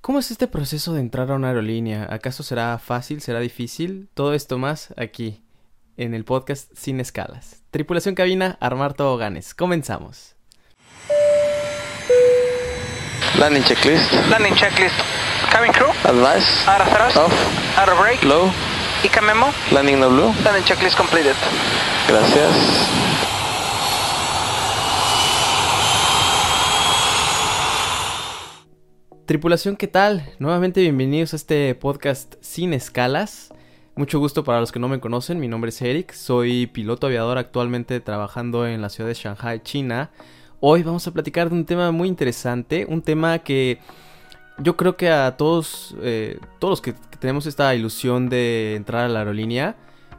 ¿Cómo es este proceso de entrar a una aerolínea? ¿Acaso será fácil? ¿Será difícil? Todo esto más aquí, en el podcast Sin Escalas. Tripulación cabina, armar toboganes. Comenzamos. Landing checklist. Landing checklist. Cabin crew. Advice. Out of thrust. Off. Out of brake. Low. ICA memo. Landing no blue. Landing checklist completed. Gracias. Tripulación, ¿qué tal? Nuevamente bienvenidos a este podcast Sin Escalas. Mucho gusto para los que no me conocen, mi nombre es Eric, soy piloto aviador actualmente trabajando en la ciudad de Shanghai, China. Hoy vamos a platicar de un tema muy interesante, un tema que yo creo que a todos, eh, todos los que, tenemos esta ilusión de entrar a la aerolínea,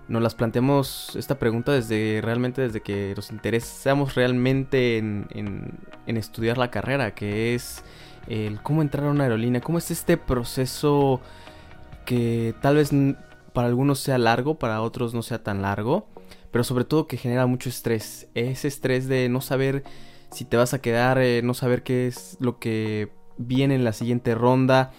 nos las planteamos esta pregunta desde realmente desde que nos interesamos realmente en, en estudiar la carrera, que es el cómo entrar a una aerolínea, cómo es este proceso que tal vez para algunos sea largo, para otros no sea tan largo, pero sobre todo que genera mucho estrés. Ese estrés de no saber si te vas a quedar, eh, no saber qué es lo que viene en la siguiente ronda.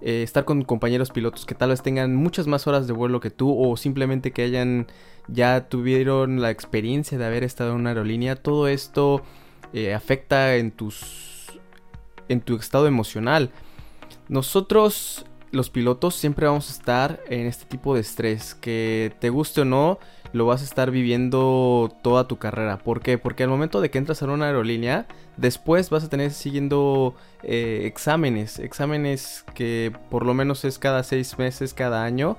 Eh, estar con compañeros pilotos que tal vez tengan muchas más horas de vuelo que tú o simplemente que hayan ya tuvieron la experiencia de haber estado en una aerolínea, todo esto eh, afecta en tus en tu estado emocional. Nosotros, los pilotos, siempre vamos a estar en este tipo de estrés. Que te guste o no, lo vas a estar viviendo toda tu carrera. ¿Por qué? Porque al momento de que entras a una aerolínea, después vas a tener siguiendo eh, exámenes. Exámenes que por lo menos es cada seis meses, cada año.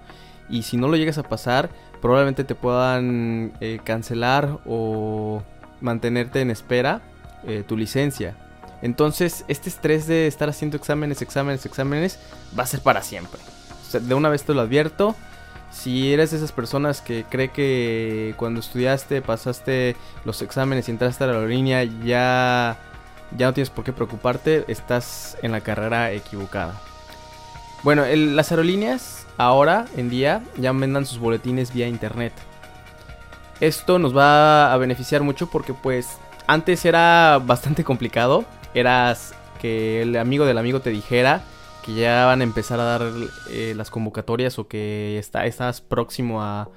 Y si no lo llegas a pasar, probablemente te puedan eh, cancelar o mantenerte en espera eh, tu licencia. Entonces, este estrés de estar haciendo exámenes, exámenes, exámenes, va a ser para siempre. de una vez te lo advierto. Si eres de esas personas que cree que cuando estudiaste, pasaste los exámenes y entraste a la aerolínea, ya, ya no tienes por qué preocuparte, estás en la carrera equivocada. Bueno, las aerolíneas ahora en día ya mandan sus boletines vía internet. Esto nos va a beneficiar mucho porque pues antes era bastante complicado eras que el amigo del amigo te dijera que ya van a empezar a dar eh, las convocatorias o que está, estás próximo a,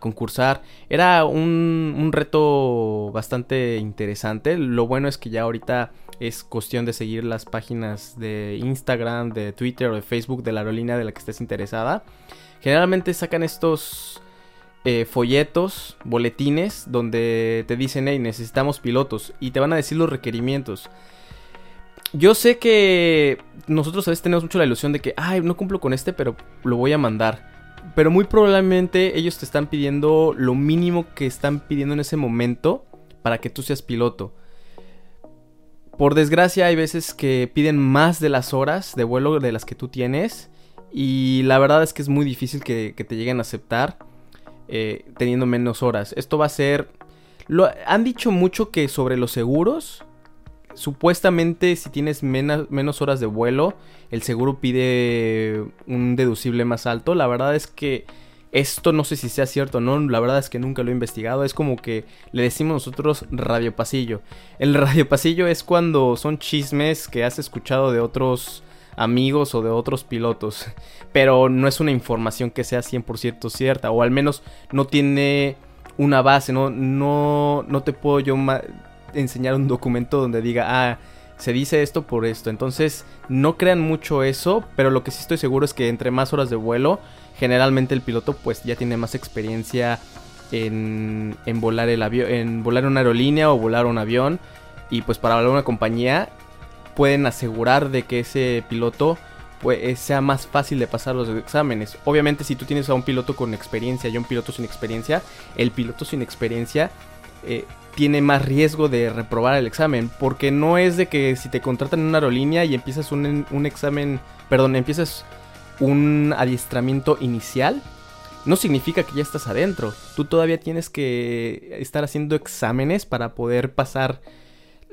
concursar. Era un, un, reto bastante interesante. Lo bueno es que ya ahorita es cuestión de seguir las páginas de Instagram, de Twitter o de Facebook de la aerolínea de la que estés interesada. Generalmente sacan estos eh, folletos, boletines, donde te dicen, hey, necesitamos pilotos y te van a decir los requerimientos yo sé que nosotros a veces tenemos mucho la ilusión de que, ay, no cumplo con este, pero lo voy a mandar. Pero muy probablemente ellos te están pidiendo lo mínimo que están pidiendo en ese momento para que tú seas piloto. Por desgracia hay veces que piden más de las horas de vuelo de las que tú tienes. Y la verdad es que es muy difícil que, te lleguen a aceptar eh, teniendo menos horas. Esto va a ser... Lo, han dicho mucho que sobre los seguros supuestamente si tienes menos horas de vuelo, el seguro pide un deducible más alto. La verdad es que esto no sé si sea cierto o no, la verdad es que nunca lo he investigado. Es como que le decimos nosotros radio pasillo. El radio pasillo es cuando son chismes que has escuchado de otros amigos o de otros pilotos, pero no es una información que sea 100% cierta o al menos no tiene una base, no, no, no te puedo yo enseñar un documento donde diga, ah, se dice esto por esto. Entonces, no crean mucho eso, pero lo que sí estoy seguro es que entre más horas de vuelo, generalmente el piloto pues ya tiene más experiencia en, en volar el avión, en volar una aerolínea o volar un avión. Y pues para volar una compañía pueden asegurar de que ese piloto pues, sea más fácil de pasar los exámenes. Obviamente si tú tienes a un piloto con experiencia y un piloto sin experiencia, el piloto sin experiencia eh, tiene más riesgo de reprobar el examen. Porque no es de que si te contratan en una aerolínea y empiezas un, un examen, perdón, empiezas un adiestramiento inicial, no significa que ya estás adentro. Tú todavía tienes que estar haciendo exámenes para poder pasar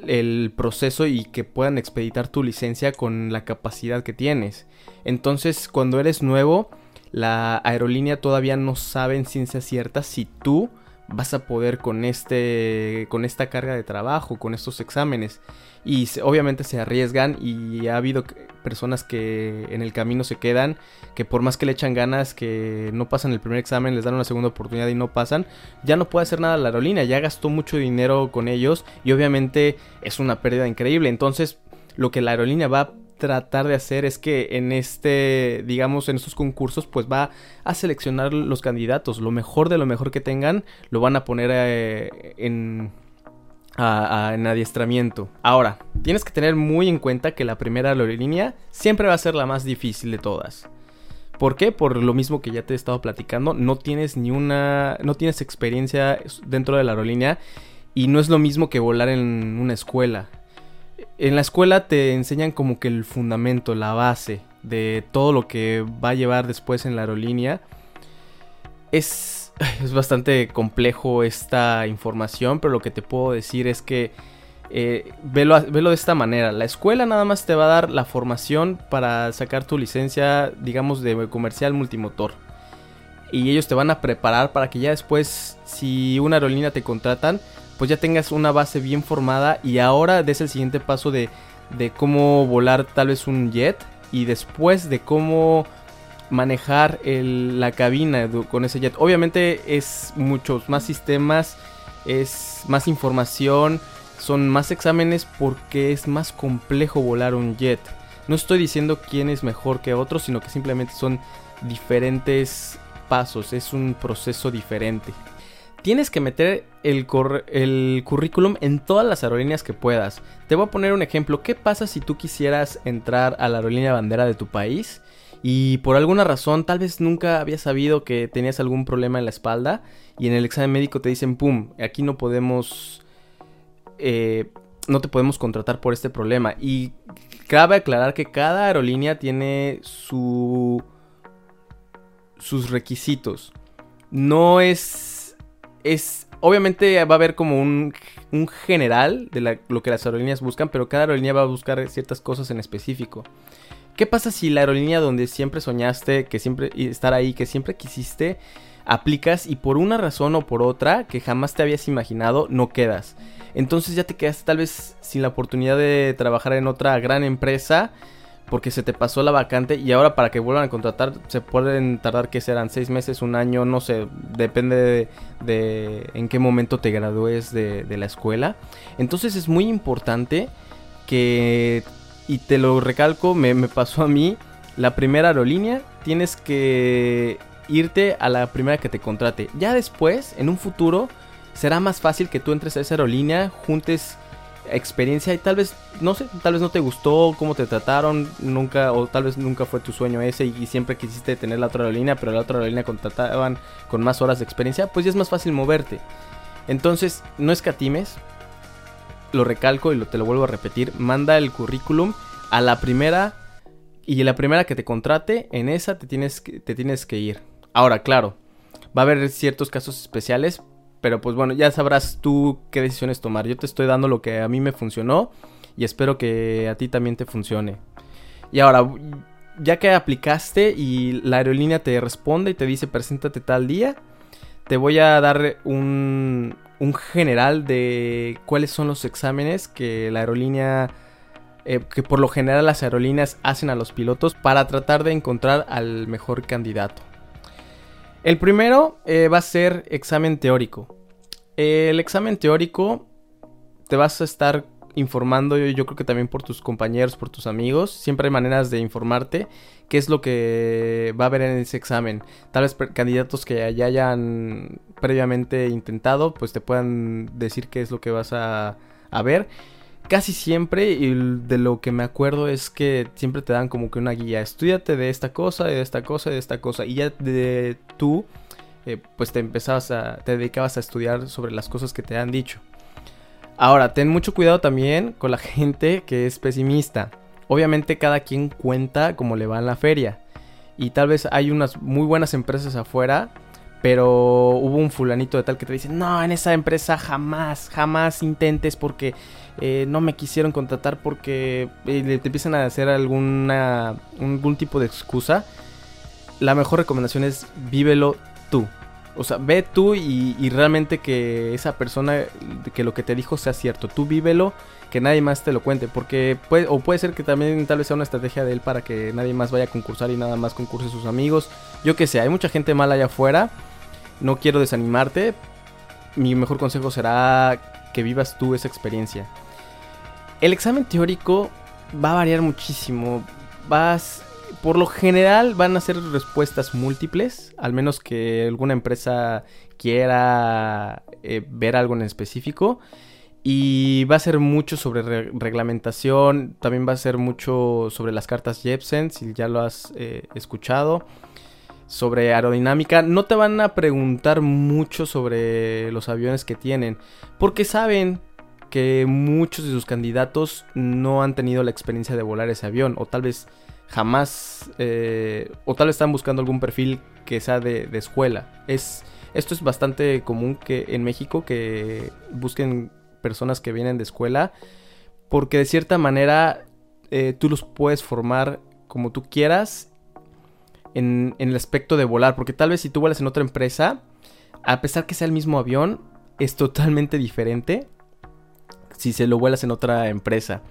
el proceso y que puedan expeditar tu licencia con la capacidad que tienes. Entonces, cuando eres nuevo, la aerolínea todavía no sabe en ciencia cierta si tú vas a poder con este con esta carga de trabajo, con estos exámenes. Y obviamente se arriesgan y ha habido personas que en el camino se quedan, que por más que le echan ganas, que no pasan el primer examen, les dan una segunda oportunidad y no pasan, ya no puede hacer nada la aerolínea, ya gastó mucho dinero con ellos y obviamente es una pérdida increíble, entonces lo que la aerolínea va tratar de hacer es que en este, digamos, en estos concursos, pues va a seleccionar los candidatos. Lo mejor de lo mejor que tengan lo van a poner eh, en, en adiestramiento. Ahora, tienes que tener muy en cuenta que la primera aerolínea siempre va a ser la más difícil de todas. ¿Por qué? Por lo mismo que ya te he estado platicando, no tienes ni una, no tienes experiencia dentro de la aerolínea y no es lo mismo que volar en una escuela en la escuela te enseñan como que el fundamento, la base de todo lo que va a llevar después en la aerolínea. Es, es bastante complejo esta información, pero lo que te puedo decir es que eh, velo, velo, de esta manera. La escuela nada más te va a dar la formación para sacar tu licencia, digamos, de comercial multimotor. Y ellos te van a preparar para que ya después, si una aerolínea te contratan, pues ya tengas una base bien formada y ahora des el siguiente paso de, de cómo volar tal vez un jet y después de cómo manejar la cabina con ese jet. Obviamente es muchos más sistemas, es más información, son más exámenes porque es más complejo volar un jet. No estoy diciendo quién es mejor que otro, sino que simplemente son diferentes pasos, es un proceso diferente tienes que meter el, currículum en todas las aerolíneas que puedas. Te voy a poner un ejemplo. ¿Qué pasa si tú quisieras entrar a la aerolínea bandera de tu país? Y por alguna razón, tal vez nunca habías sabido que tenías algún problema en la espalda. Y en el examen médico te dicen, ¡pum! Aquí no podemos... Eh, no te podemos contratar por este problema. Y cabe aclarar que cada aerolínea tiene su... sus requisitos. No es es obviamente va a haber como un, general de lo que las aerolíneas buscan, pero cada aerolínea va a buscar ciertas cosas en específico. ¿Qué pasa si la aerolínea donde siempre soñaste, que siempre estar ahí, que siempre quisiste, aplicas y por una razón o por otra que jamás te habías imaginado no quedas? Entonces ya te quedaste tal vez sin la oportunidad de trabajar en otra gran empresa porque se te pasó la vacante y ahora para que vuelvan a contratar se pueden tardar que serán seis meses, un año, no sé, depende de, en qué momento te gradúes de, la escuela. Entonces es muy importante que, y te lo recalco, me, me pasó a mí, la primera aerolínea tienes que irte a la primera que te contrate. Ya después, en un futuro, será más fácil que tú entres a esa aerolínea, juntes experiencia y tal vez, no sé, tal vez no te gustó cómo te trataron, nunca, o tal vez nunca fue tu sueño ese y, siempre quisiste tener la otra aerolínea, pero la otra aerolínea contrataban con más horas de experiencia, pues ya es más fácil moverte. Entonces, no escatimes, lo recalco y lo, te lo vuelvo a repetir, manda el currículum a la primera y la primera que te contrate, en esa te tienes te tienes que ir. Ahora, claro, va a haber ciertos casos especiales, pero pues bueno, ya sabrás tú qué decisiones tomar. Yo te estoy dando lo que a mí me funcionó y espero que a ti también te funcione. Y ahora, ya que aplicaste y la aerolínea te responde y te dice preséntate tal día, te voy a dar un, un general de cuáles son los exámenes que la aerolínea... Eh, que por lo general las aerolíneas hacen a los pilotos para tratar de encontrar al mejor candidato. El primero eh, va a ser examen teórico. El examen teórico te vas a estar informando, yo, yo, creo que también por tus compañeros, por tus amigos. Siempre hay maneras de informarte qué es lo que va a haber en ese examen. Tal vez candidatos que ya hayan previamente intentado, pues te puedan decir qué es lo que vas a, a ver casi siempre, y de lo que me acuerdo es que siempre te dan como que una guía. Estudiate de esta cosa, de esta cosa, de esta cosa. Y ya de tú, eh, pues te empezabas a, te dedicabas a estudiar sobre las cosas que te han dicho. Ahora, ten mucho cuidado también con la gente que es pesimista. Obviamente cada quien cuenta como le va en la feria. Y tal vez hay unas muy buenas empresas afuera pero hubo un fulanito de tal que te dice, no, en esa empresa jamás, jamás intentes porque eh, no me quisieron contratar porque eh, te empiezan a hacer alguna, algún tipo de excusa. La mejor recomendación es vívelo tú. O sea, ve tú y, realmente que esa persona, que lo que te dijo sea cierto. Tú vívelo, que nadie más te lo cuente. Porque puede, o puede ser que también tal vez sea una estrategia de él para que nadie más vaya a concursar y nada más concurse sus amigos. Yo que sé, hay mucha gente mala allá afuera. No quiero desanimarte. Mi mejor consejo será que vivas tú esa experiencia. El examen teórico va a variar muchísimo. Vas por lo general van a ser respuestas múltiples, al menos que alguna empresa quiera eh, ver algo en específico. Y va a ser mucho sobre re- reglamentación, también va a ser mucho sobre las cartas Jepsen, si ya lo has eh, escuchado. Sobre aerodinámica, no te van a preguntar mucho sobre los aviones que tienen, porque saben que muchos de sus candidatos no han tenido la experiencia de volar ese avión, o tal vez jamás, eh, o tal vez están buscando algún perfil que sea de, de escuela. Es, esto es bastante común que en México que busquen personas que vienen de escuela, porque de cierta manera eh, tú los puedes formar como tú quieras en, el aspecto de volar, porque tal vez si tú vuelas en otra empresa, a pesar que sea el mismo avión, es totalmente diferente si se lo vuelas en otra empresa.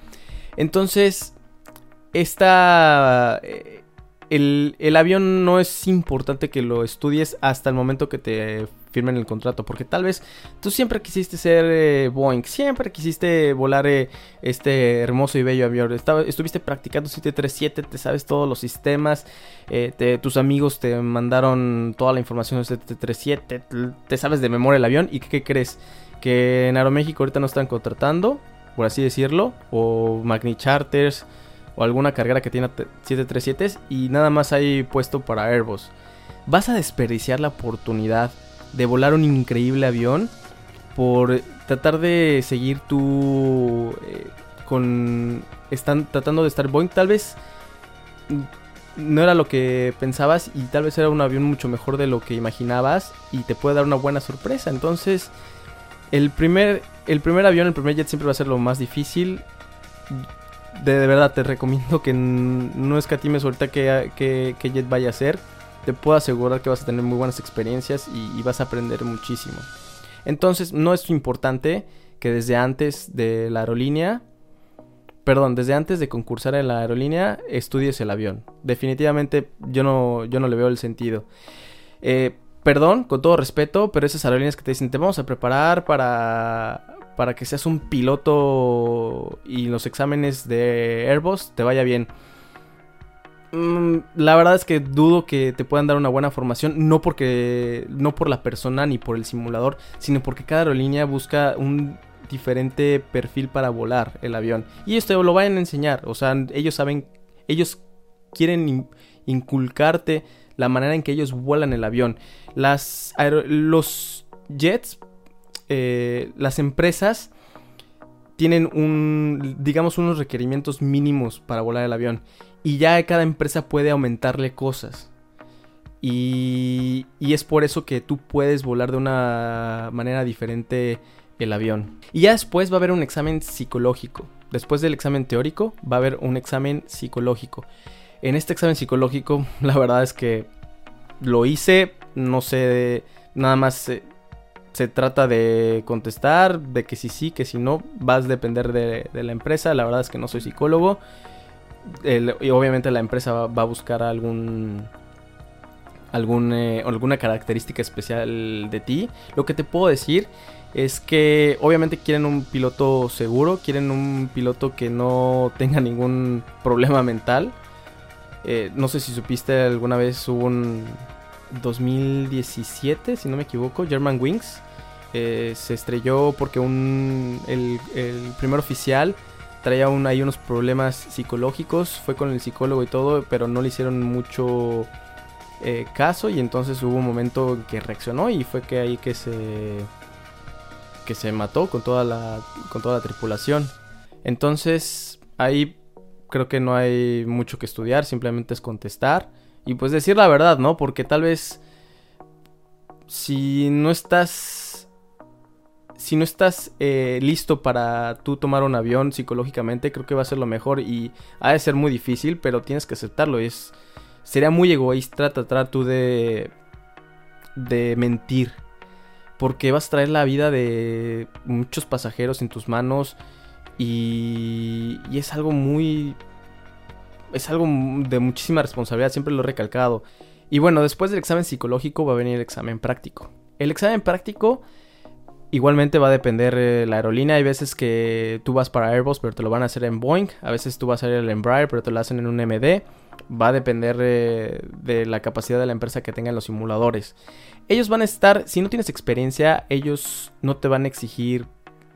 Entonces, esta... eh, El, el avión no es importante que lo estudies hasta el momento que te firmen el contrato. Porque tal vez tú siempre quisiste ser eh, Boeing. Siempre quisiste volar eh, este hermoso y bello avión. Estuviste practicando 737. Te sabes todos los sistemas. eh, tus amigos te mandaron toda la información de 737. Te, sabes de memoria el avión. ¿Y qué, crees? Que en Aeroméxico ahorita no están contratando. Por así decirlo. O Magni Charters o alguna carguera que tiene 737 y nada más hay puesto para Airbus. Vas a desperdiciar la oportunidad de volar un increíble avión por tratar de seguir tú eh, con están tratando de estar Boeing tal vez mm, no era lo que pensabas y tal vez era un avión mucho mejor de lo que imaginabas y te puede dar una buena sorpresa. Entonces, el primer el primer avión, el primer jet siempre va a ser lo más difícil de, de verdad te recomiendo que no escatimes ahorita qué, qué, qué jet vaya a ser. Te puedo asegurar que vas a tener muy buenas experiencias y, vas a aprender muchísimo. Entonces, no es importante que desde antes de la aerolínea, perdón, desde antes de concursar en la aerolínea, estudies el avión. Definitivamente yo no, yo no le veo el sentido. Eh, perdón, con todo respeto, pero esas aerolíneas que te dicen, te vamos a preparar para, para que seas un piloto y los exámenes de Airbus te vaya bien. Mm, la verdad es que dudo que te puedan dar una buena formación, no porque no por la persona ni por el simulador, sino porque cada aerolínea busca un diferente perfil para volar el avión. Y esto lo vayan a enseñar, o sea, ellos saben, ellos quieren in- inculcarte la manera en que ellos vuelan el avión. Las los jets, eh, las empresas tienen un, digamos, unos requerimientos mínimos para volar el avión. Y ya cada empresa puede aumentarle cosas. Y, y es por eso que tú puedes volar de una manera diferente el avión. Y ya después va a haber un examen psicológico. Después del examen teórico va a haber un examen psicológico. En este examen psicológico, la verdad es que lo hice, no sé, nada más se, trata de contestar, de que si sí, que si no, vas a depender de, de la empresa. La verdad es que no soy psicólogo. Y obviamente la empresa va, va a buscar algún, algún eh, alguna característica especial de ti. Lo que te puedo decir es que obviamente quieren un piloto seguro, quieren un piloto que no tenga ningún problema mental. Eh, no sé si supiste alguna vez hubo un 2017, si no me equivoco, German Wings. eh, se estrelló porque un, el, el primer oficial traía un, ahí unos problemas psicológicos, fue con el psicólogo y todo, pero no le hicieron mucho eh, caso y entonces hubo un momento en que reaccionó y fue que ahí que se que se mató con toda la con toda la tripulación. Entonces, ahí creo que no hay mucho que estudiar, simplemente es contestar y pues decir la verdad, ¿no? Porque tal vez si no estás si no estás eh, listo para tú tomar un avión psicológicamente, creo que va a ser lo mejor y ha de ser muy difícil, pero tienes que aceptarlo. Es, sería muy egoísta tratar tú de de mentir. Porque vas a traer la vida de muchos pasajeros en tus manos. Y, y es algo muy... Es algo de muchísima responsabilidad, siempre lo he recalcado. Y bueno, después del examen psicológico va a venir el examen práctico. El examen práctico igualmente va a depender eh, la aerolínea. Hay veces que tú vas para Airbus, pero te lo van a hacer en Boeing. A veces tú vas a ir al Embraer, pero te lo hacen en un MD. Va a depender eh, de la capacidad de la empresa que tengan los simuladores. Ellos van a estar, si no tienes experiencia, ellos no te van a exigir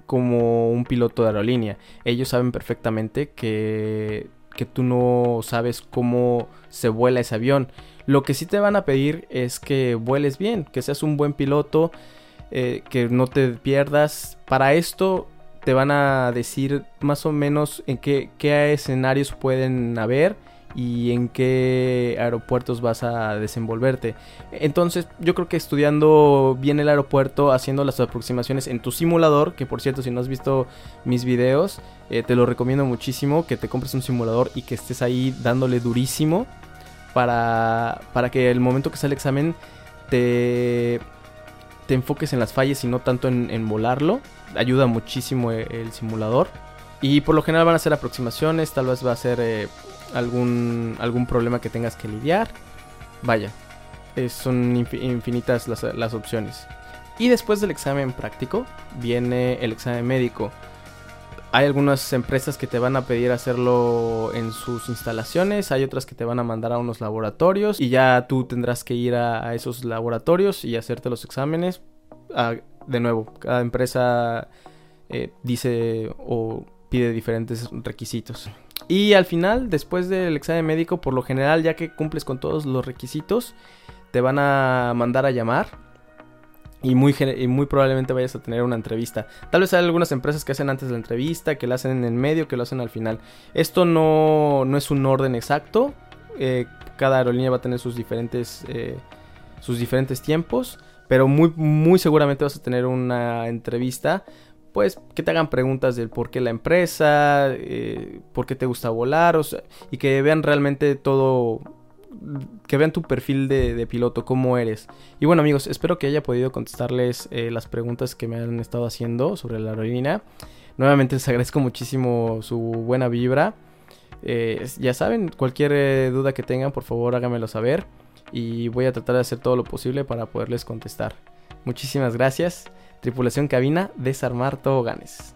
como un piloto de aerolínea. Ellos saben perfectamente que, que tú no sabes cómo se vuela ese avión. Lo que sí te van a pedir es que vueles bien, que seas un buen piloto, eh, que no te pierdas. Para esto te van a decir más o menos en qué, qué escenarios pueden haber y en qué aeropuertos vas a desenvolverte. Entonces yo creo que estudiando bien el aeropuerto, haciendo las aproximaciones en tu simulador, que por cierto si no has visto mis videos, eh, te lo recomiendo muchísimo, que te compres un simulador y que estés ahí dándole durísimo para, para que el momento que sale el examen te, te enfoques en las fallas y no tanto en, volarlo. Ayuda muchísimo el, el, simulador. Y por lo general van a ser aproximaciones, tal vez va a ser... Eh, algún, algún problema que tengas que lidiar. Vaya, son infinitas las, las opciones. Y después del examen práctico viene el examen médico. Hay algunas empresas que te van a pedir hacerlo en sus instalaciones, hay otras que te van a mandar a unos laboratorios y ya tú tendrás que ir a, esos laboratorios y hacerte los exámenes. Ah, de nuevo, cada empresa eh, dice o pide diferentes requisitos. Y al final, después del examen médico, por lo general, ya que cumples con todos los requisitos, te van a mandar a llamar. Y muy, muy probablemente vayas a tener una entrevista. Tal vez hay algunas empresas que hacen antes la entrevista, que la hacen en el medio, que lo hacen al final. Esto no, no es un orden exacto. Eh, cada aerolínea va a tener sus diferentes, eh, sus diferentes tiempos. Pero muy, muy seguramente vas a tener una entrevista pues que te hagan preguntas del por qué la empresa, eh, por qué te gusta volar, y que vean realmente todo, que vean tu perfil de, piloto, cómo eres. Y bueno amigos, espero que haya podido contestarles eh, las preguntas que me han estado haciendo sobre la aerolínea. Nuevamente les agradezco muchísimo su buena vibra. Eh, ya saben, cualquier duda que tengan, por favor háganmelo saber. Y voy a tratar de hacer todo lo posible para poderles contestar. Muchísimas gracias. Tripulación cabina, desarmar toboganes.